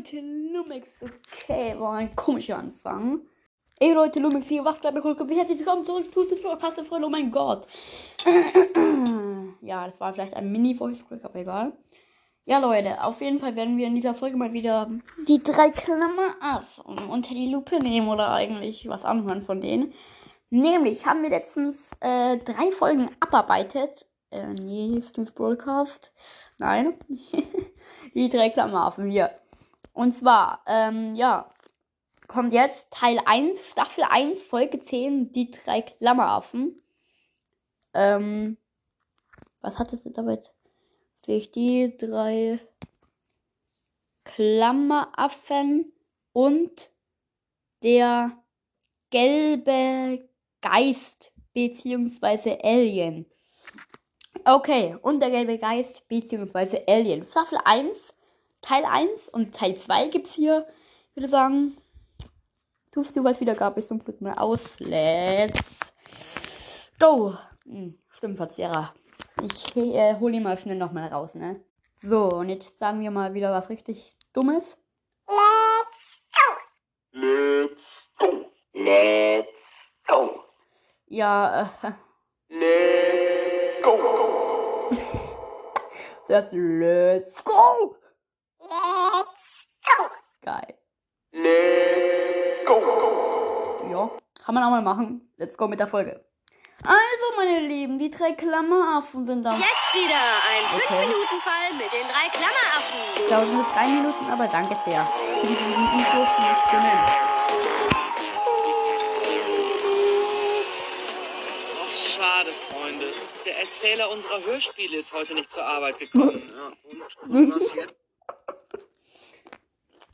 Leute, Lumix. Okay, war ein komischer Anfang. Ey Leute, Lumix hier, was bleibt mir cool? Herzlich willkommen zurück zu das Podcast, Freunde. Oh mein Gott. ja, das war vielleicht ein Mini-Voice-Click, aber egal. Ja, Leute, auf jeden Fall werden wir in dieser Folge mal wieder die drei Klammer auf unter die Lupe nehmen oder eigentlich was anhören von denen. Nämlich haben wir letztens äh, drei Folgen abarbeitet. Äh, nee, Stu's Broadcast. Nein. die drei Klammerhafen hier. Und zwar, ähm, ja, kommt jetzt Teil 1, Staffel 1, Folge 10, die drei Klammeraffen. Ähm, was hat es jetzt damit? Sehe ich die drei Klammeraffen und der gelbe Geist beziehungsweise Alien. Okay, und der gelbe Geist beziehungsweise Alien. Staffel 1, Teil 1 und Teil 2 gibt's hier. Ich würde sagen, du was wieder gab, ist zum Glück mal aus. Let's go. Hm, Stimmverzehrer. Ich äh, hole ihn mal schnell nochmal raus, ne? So, und jetzt sagen wir mal wieder was richtig Dummes. Let's go. Let's go. Ja, äh, Let's go. zuerst Let's go. Kann man auch mal machen. Let's go mit der Folge. Also, meine Lieben, die drei Klammeraffen sind da. Jetzt wieder ein Okay. 5-Minuten-Fall mit den drei Klammeraffen. Ich glaube, nur drei Minuten, aber danke sehr. Für diesen Infos, die stimmen. Ach, schade, Freunde. Der Erzähler unserer Hörspiele ist heute nicht zur Arbeit gekommen. Ja, und, und was jetzt?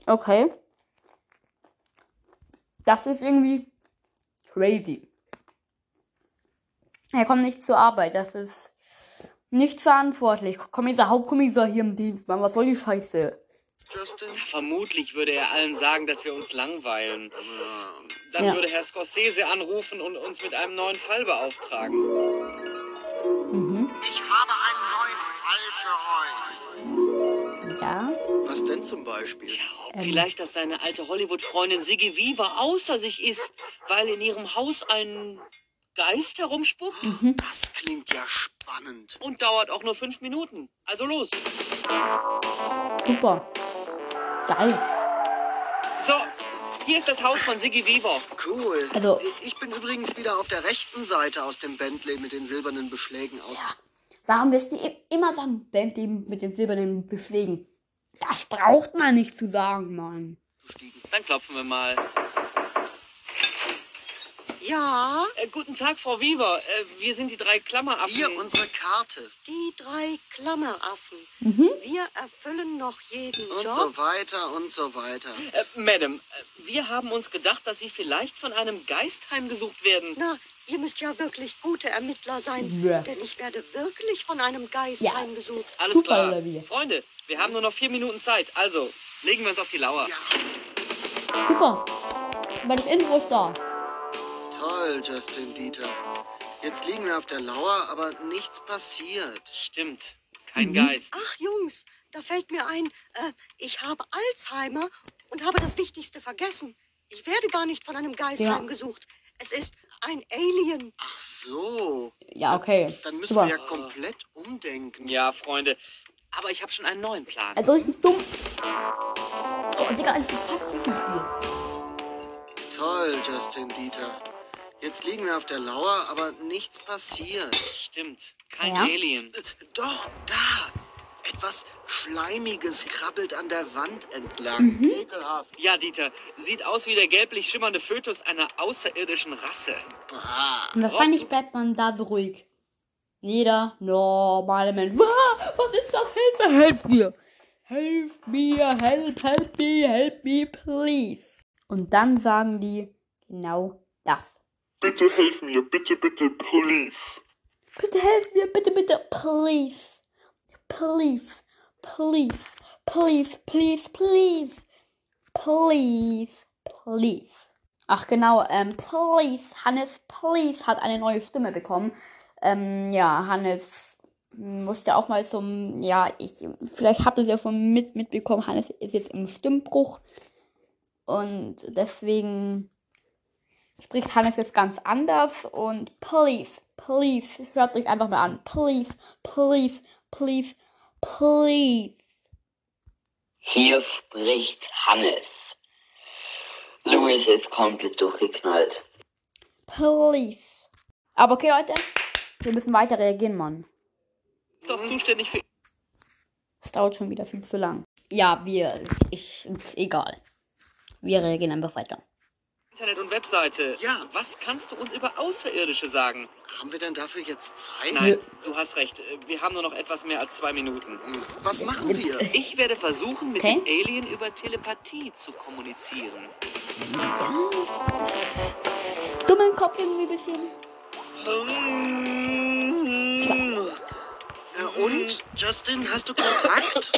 Okay. Das ist irgendwie crazy. Er kommt nicht zur Arbeit. Das ist nicht verantwortlich. Kommissar, Hauptkommissar hier im Dienst, Mann. Was soll die Scheiße? Justin? Vermutlich würde er allen sagen, dass wir uns langweilen. Dann Ja. würde Herr Scorsese anrufen und uns mit einem neuen Fall beauftragen. Mhm. Ich habe einen neuen Fall für euch. Ja. Was denn zum Beispiel? Ob vielleicht, dass seine alte Hollywood-Freundin Siggy Weaver außer sich ist, weil in ihrem Haus ein Geist herumspuckt? Das klingt ja spannend. Und dauert auch nur fünf Minuten. Also los. Super. Geil. So, hier ist das Haus von Siggy Weaver. Cool. Also- Ich- Ich bin übrigens wieder auf der rechten Seite aus dem Bentley mit den silbernen Beschlägen aus. Warum wirst du immer sagen, Bentley mit den silbernen Beschlägen? Das braucht man nicht zu sagen, Mann. Dann klopfen wir mal. Ja, Äh, guten Tag, Frau Weaver. Äh, wir sind die drei Klammeraffen. Hier unsere Karte. die drei Klammeraffen. Wir erfüllen noch jeden Und Job. so weiter und so weiter. Äh, Madam, äh, wir haben uns gedacht, dass Sie vielleicht von einem Geist heimgesucht werden. Na, ihr müsst ja wirklich gute Ermittler sein, Ja. denn ich werde wirklich von einem Geist Ja. heimgesucht. Alles Zufall klar. wie? Freunde, wir haben nur noch vier Minuten Zeit. Also, legen wir uns auf die Lauer. Ja, Super. Das Intro ist da. Toll, Justin Dieter. Jetzt liegen wir auf der Lauer, aber nichts passiert. Stimmt. Kein Mhm. Geist. Ach, Jungs, da fällt mir ein, äh, ich habe Alzheimer und habe das Wichtigste vergessen. Ich werde gar nicht von einem Geist Ja. heimgesucht. Es ist ein Alien. Ach so. Ja, okay. Dann müssen Super. wir ja komplett umdenken. Ja, Freunde. Aber ich habe schon einen neuen Plan. Also richtig dumm. Oh, Digga, ein Zwischenspiel. Toll, Justin Dieter. Jetzt liegen wir auf der Lauer, aber nichts passiert. Stimmt. Kein Ja? Alien. Äh, Doch, da. Etwas Schleimiges krabbelt an der Wand entlang. Ekelhaft. Ja, Dieter. Sieht aus wie der gelblich schimmernde Fötus einer außerirdischen Rasse. Bah. Und wahrscheinlich bleibt man da so ruhig. Jeder normale Mensch. Was ist das? Hilfe, helft mir. Helft mir, help, help me, help me, please. Und dann sagen die genau das. Bitte helf mir, bitte, bitte, please. Bitte helft mir, bitte, bitte, please. Please, please, please, please, please. Please, please. Ach genau, ähm, please, Hannes, please hat eine neue Stimme bekommen. Ähm, ja, Hannes musste auch mal zum, ja, ich, vielleicht habt ihr es ja schon mit, mitbekommen, Hannes ist jetzt im Stimmbruch. Und deswegen spricht Hannes jetzt ganz anders. Und please, please, hört euch einfach mal an. Please, please, please, please. Hier spricht Hannes. Louis ist komplett durchgeknallt. Please. Aber okay, Leute, wir müssen weiter reagieren, Mann. Ist doch zuständig für Es dauert schon wieder viel zu lang. Ja, wir, ich, ist egal. Wir reagieren einfach weiter. Internet und Webseite. Ja. Was kannst du uns über Außerirdische sagen? Haben wir denn dafür jetzt Zeit? Nein, du hast recht. Wir haben nur noch etwas mehr als zwei Minuten. Was machen wir? Ich werde versuchen, mit Okay. dem Alien über Telepathie zu kommunizieren. Dumm im Kopf irgendwie ein bisschen. Äh, und, Justin, hast du Kontakt?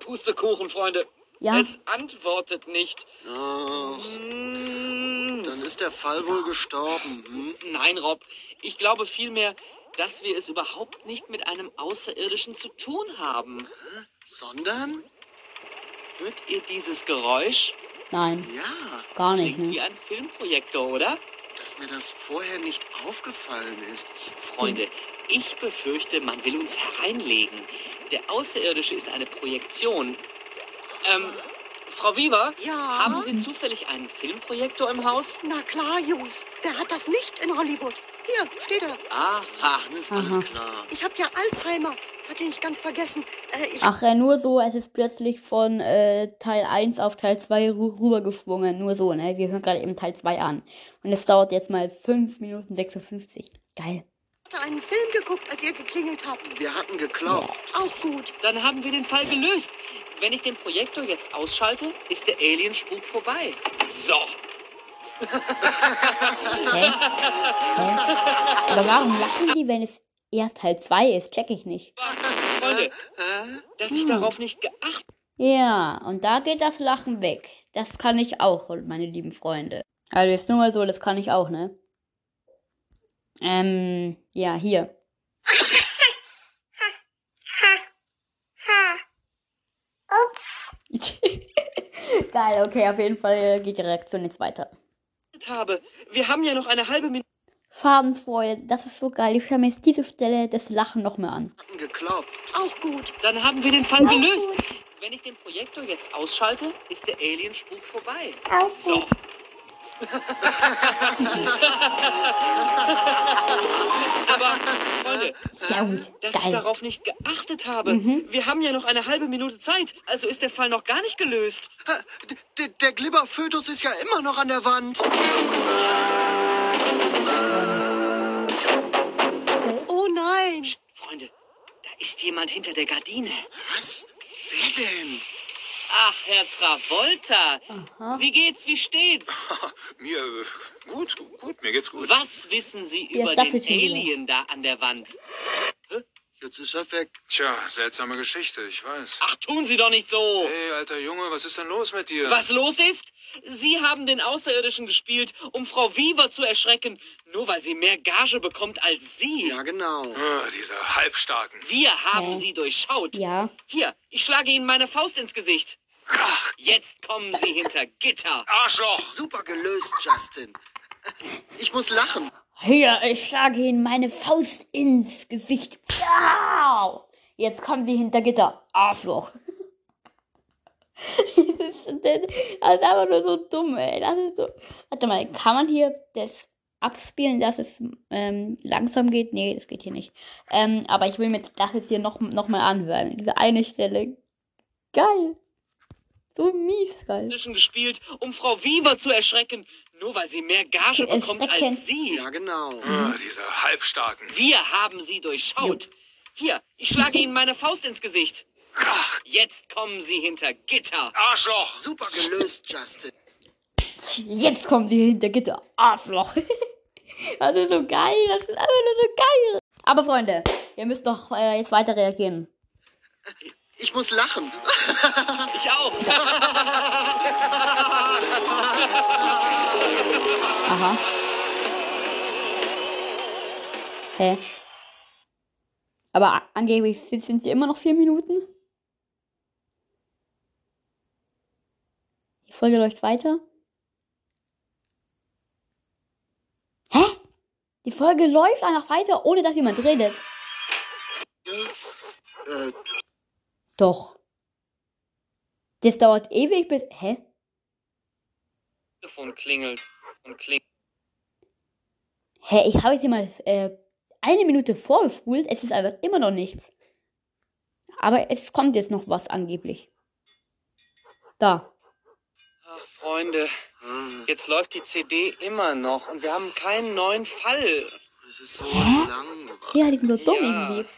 Pustekuchen, Freunde. Ja. Es antwortet nicht. Oh, dann ist der Fall wohl gestorben. Hm? Nein, Rob. Ich glaube vielmehr, dass wir es überhaupt nicht mit einem Außerirdischen zu tun haben. Sondern? Hört ihr dieses Geräusch? Nein, Ja, gar nicht, Klingt wie ne? ein Filmprojektor, oder? dass mir das vorher nicht aufgefallen ist. Freunde, ich befürchte, man will uns hereinlegen. Der Außerirdische ist eine Projektion. Ähm, Frau Weaver, Ja? haben Sie zufällig einen Filmprojektor im Haus? Na klar, Jungs. Wer hat das nicht in Hollywood? Hier, steht er. Aha. Dann ist alles klar. Ich habe ja Alzheimer. Hatte ich ganz vergessen. Äh, ich Ach, äh, nur so, es ist plötzlich von äh, Teil 1 auf Teil 2 rü rübergeschwungen. Nur so, ne? Wir hören gerade eben Teil 2 an. Und es dauert jetzt mal 5 Minuten 56. Geil. Einen Film geguckt, als ihr geklingelt habt. Wir hatten geklopft. Auch gut. Dann haben wir den Fall gelöst. Wenn ich den Projektor jetzt auschalte, ist der Alienspuk vorbei. So. Hä? Hä? Aber warum lachen die, wenn es erst Teil 2 ist? Check ich nicht. Freunde, dass ich darauf nicht geachtet Ja, und da geht das Lachen weg. Das kann ich auch, meine lieben Freunde. Also jetzt nur mal so, das kann ich auch, ne? Ähm, ja, hier. Geil, okay, auf jeden Fall äh, geht die Reaktion jetzt weiter. habe. Wir haben ja noch eine halbe Minute. Farbenfreude, das ist so geil. Ich höre mir jetzt diese Stelle des Lachen nochmal an. Hatten geklopft. Auch gut. Dann haben wir den Fall gelöst. Wenn ich den Projektor jetzt ausschalte, ist der Alienspuk vorbei. So. Aber, Freunde, Sehr gut, dass ich geil. darauf nicht geachtet habe. Wir haben ja noch eine halbe Minute Zeit, also ist der Fall noch gar nicht gelöst. D- Der Glibberfötus ist ja immer noch an der Wand. Oh nein. Freunde, da ist jemand hinter der Gardine. Was? Wer denn? Ach, Herr Travolta. Wie geht's, wie steht's? Mir äh, gut, gut, mir geht's gut. Was wissen Sie Ja, über den. Alien da an der Wand? Jetzt ist er weg. Tja, seltsame Geschichte, ich weiß. Ach, tun Sie doch nicht so. Hey, alter Junge, was ist denn los mit dir? Was los ist? Sie haben den Außerirdischen gespielt, um Frau Weaver zu erschrecken, nur weil sie mehr Gage bekommt als Sie. Ja, genau. Ah, diese Halbstarken. Wir haben Hä? Sie durchschaut. Ja. Hier, ich schlage Ihnen meine Faust ins Gesicht. Ach, Jetzt kommen Sie hinter Gitter. Arschloch! Super gelöst, Justin. Ich muss lachen. Hier, ich schlage Ihnen meine Faust ins Gesicht. Au! Jetzt kommen Sie hinter Gitter. Arschloch. das, ist, das ist einfach nur so dumm, ey. Das ist so. Warte mal, kann man hier das abspielen, dass es ähm, langsam geht? Nee, das geht hier nicht. Ähm, aber ich will mir das jetzt hier noch, noch mal anhören. Diese eine Stelle. Geil. So mies geil. Gespielt, um Frau Weaver zu erschrecken, nur weil sie mehr Gage Zu bekommt erschrecken. als Sie. Ja, genau. Ah, diese Halbstarken. Wir haben Sie durchschaut. Hier, ich schlage Ihnen meine Faust ins Gesicht. Jetzt kommen Sie hinter Gitter. Arschloch! Super gelöst, Justin. Jetzt kommen Sie hinter Gitter. Arschloch. Das ist so geil. Das ist einfach nur so geil. Aber Freunde, ihr müsst doch äh, jetzt weiter reagieren. Ich muss lachen. Ich auch. Aha. Hä? Aber a- angeblich sind sind sie immer noch vier Minuten. Die Folge läuft weiter. Hä? Die Folge läuft einfach weiter, ohne dass jemand redet. Äh, Doch. Das dauert ewig bis. Hä? Telefon klingelt und klingelt. Hä, ich habe jetzt hier mal äh, eine Minute vorgespult. Es ist einfach immer noch nichts. Aber es kommt jetzt noch was angeblich. Da. Ach, Freunde, jetzt läuft die CD immer noch und wir haben keinen neuen Fall. das ist so langweilig. Ja, die sind so dumm Ja. irgendwie.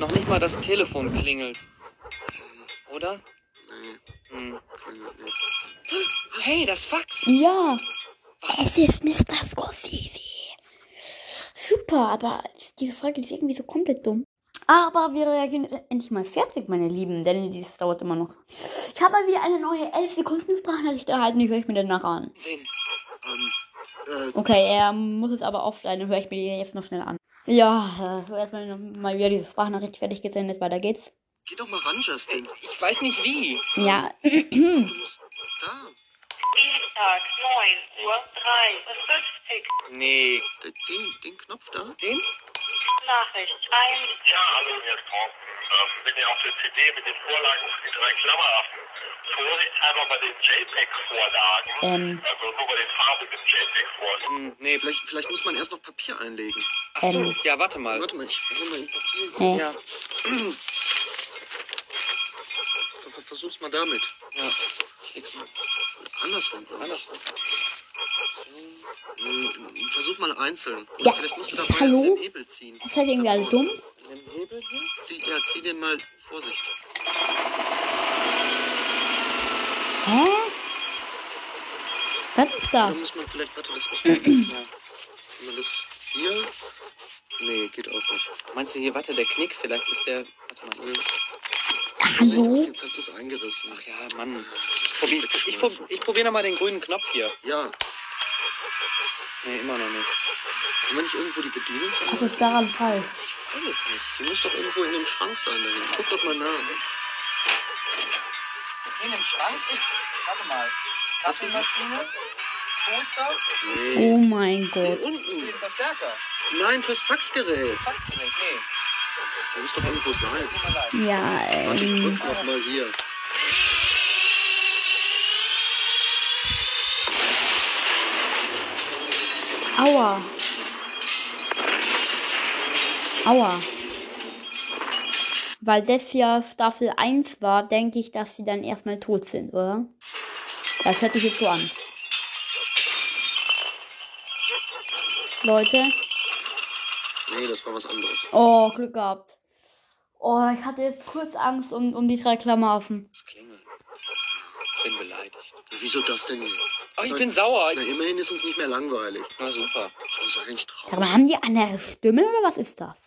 Noch nicht mal das Telefon klingelt. Oder? Nee, Hm. klingelt nicht. Hey, das Fax! Ja. Es ist Mr. Scorsese. Super, aber diese Folge ist irgendwie so komplett dumm. Aber wir reagieren endlich mal fertig, meine Lieben, denn dies dauert immer noch. Ich habe mal wieder eine neue 11 Sekunden Sprachnachricht erhalten, die höre ich mir danach an. Sehen. Ähm, äh, Okay, er muss jetzt aber offline, dann höre ich mir die jetzt noch schnell an. Ja, äh, erstmal noch mal wieder diese Sprachnachricht fertig gesendet, weiter geht's. geh doch mal ran, Justin. Ich weiß nicht wie. Ja, Da, Dienstag, 9 Uhr 53. Nee. den, den, den Knopf da. Den? Nachricht 1. Ja, hallo, hier ist Thorsten. Ähm, bin ja auf der CD mit den Vorlagen für die drei Klammeraffen. Vorsichtshalber bei den JPEG-Vorlagen. ähm, Also nur bei den farbigen JPEG-Vorlagen. Hm, nee, Vielleicht, vielleicht muss man erst noch Papier einlegen. Ach so. Ähm. Ja, warte mal. Warte mal, ich hol mal ein Papier. hä? Ja. Ver- ver- Versuch's mal damit. Ja. Ich leg's mal Andersrum. andersrum. Hm, Versuch mal einzeln. Oder Ja, vielleicht musst du dabei hallo? den Hebel ziehen. Ist halt irgendwie alle dumm. Den Hebel hier? Zieh, ja, zieh den mal. Vorsicht. Hä? Was ist Da das? muss man vielleicht, warte, das muss man, ja. Wenn man das hier. Nee, geht auch nicht. Meinst du hier, warte, der Knick? Vielleicht ist der. Warte mal. Vorsicht, Hallo? Jetzt hast du es eingerissen. Ach ja, Mann. Probier, ich, prob, ich probiere nochmal den grünen Knopf hier. Ja, Nee, immer noch nicht. kann man nicht irgendwo die Was Bedienungsanleitung? ist daran falsch? Ich weiß es nicht. Die muss doch irgendwo in dem Schrank sein dahin. Guck doch mal nach. In dem Schrank ist. Warte mal. Kaffeemaschine? Toaster, Nee. Oh mein Nee, Gott. unten. Verstärker. Nein, fürs Faxgerät. Faxgerät, nee. Der muss doch irgendwo sein. Tut mir leid. Ja, Warte, ich ähm, drück noch mal hier. Aua. Aua. Weil das ja Staffel 1 war, denke ich, dass sie dann erstmal tot sind, oder? Das hört sich jetzt so an. Leute. Nee, das war was anderes. Oh, Glück gehabt. Oh, ich hatte jetzt kurz Angst um, um die drei Klammerwaffen. Das klingelt. Ich bin beleidigt. Wieso das denn jetzt? Oh, ich bin sauer. Na, immerhin ist uns nicht mehr langweilig. Na super. Das ist eigentlich traurig. Aber haben die andere Stimmen oder was ist das?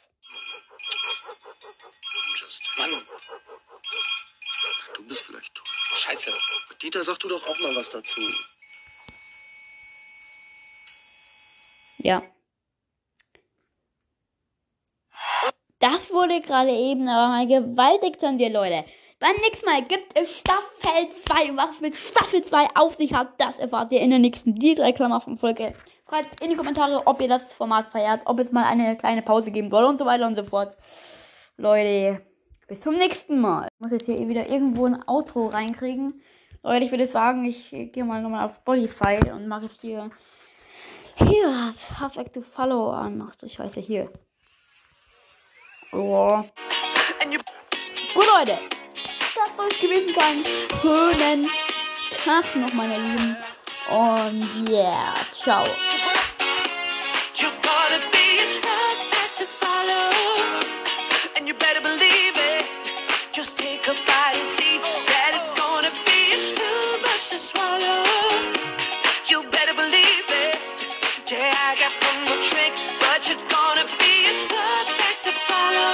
Just. Mann, Du bist vielleicht tot. scheiße. Dieter, sag du doch auch mal was dazu. Ja. Das wurde gerade eben aber mal gewaltig zensiert, Leute. Beim nächsten Mal gibt es Staffel 2. Was mit Staffel 2 auf sich hat, das erfahrt ihr in der nächsten Die drei Klammer Folge. Schreibt in die Kommentare, ob ihr das Format feiert, ob es mal eine kleine Pause geben soll und so weiter und so fort. Leute, bis zum nächsten Mal. Ich muss jetzt hier wieder irgendwo ein Outro reinkriegen. Leute, ich würde sagen, ich gehe mal nochmal auf Spotify und mache es hier. Hier, Perfect to Follow an. Ach du Scheiße, hier. Oh. Gut, Leute. Das soll es gewesen sein. Schönen Tag noch, meine Lieben. Und yeah, ciao.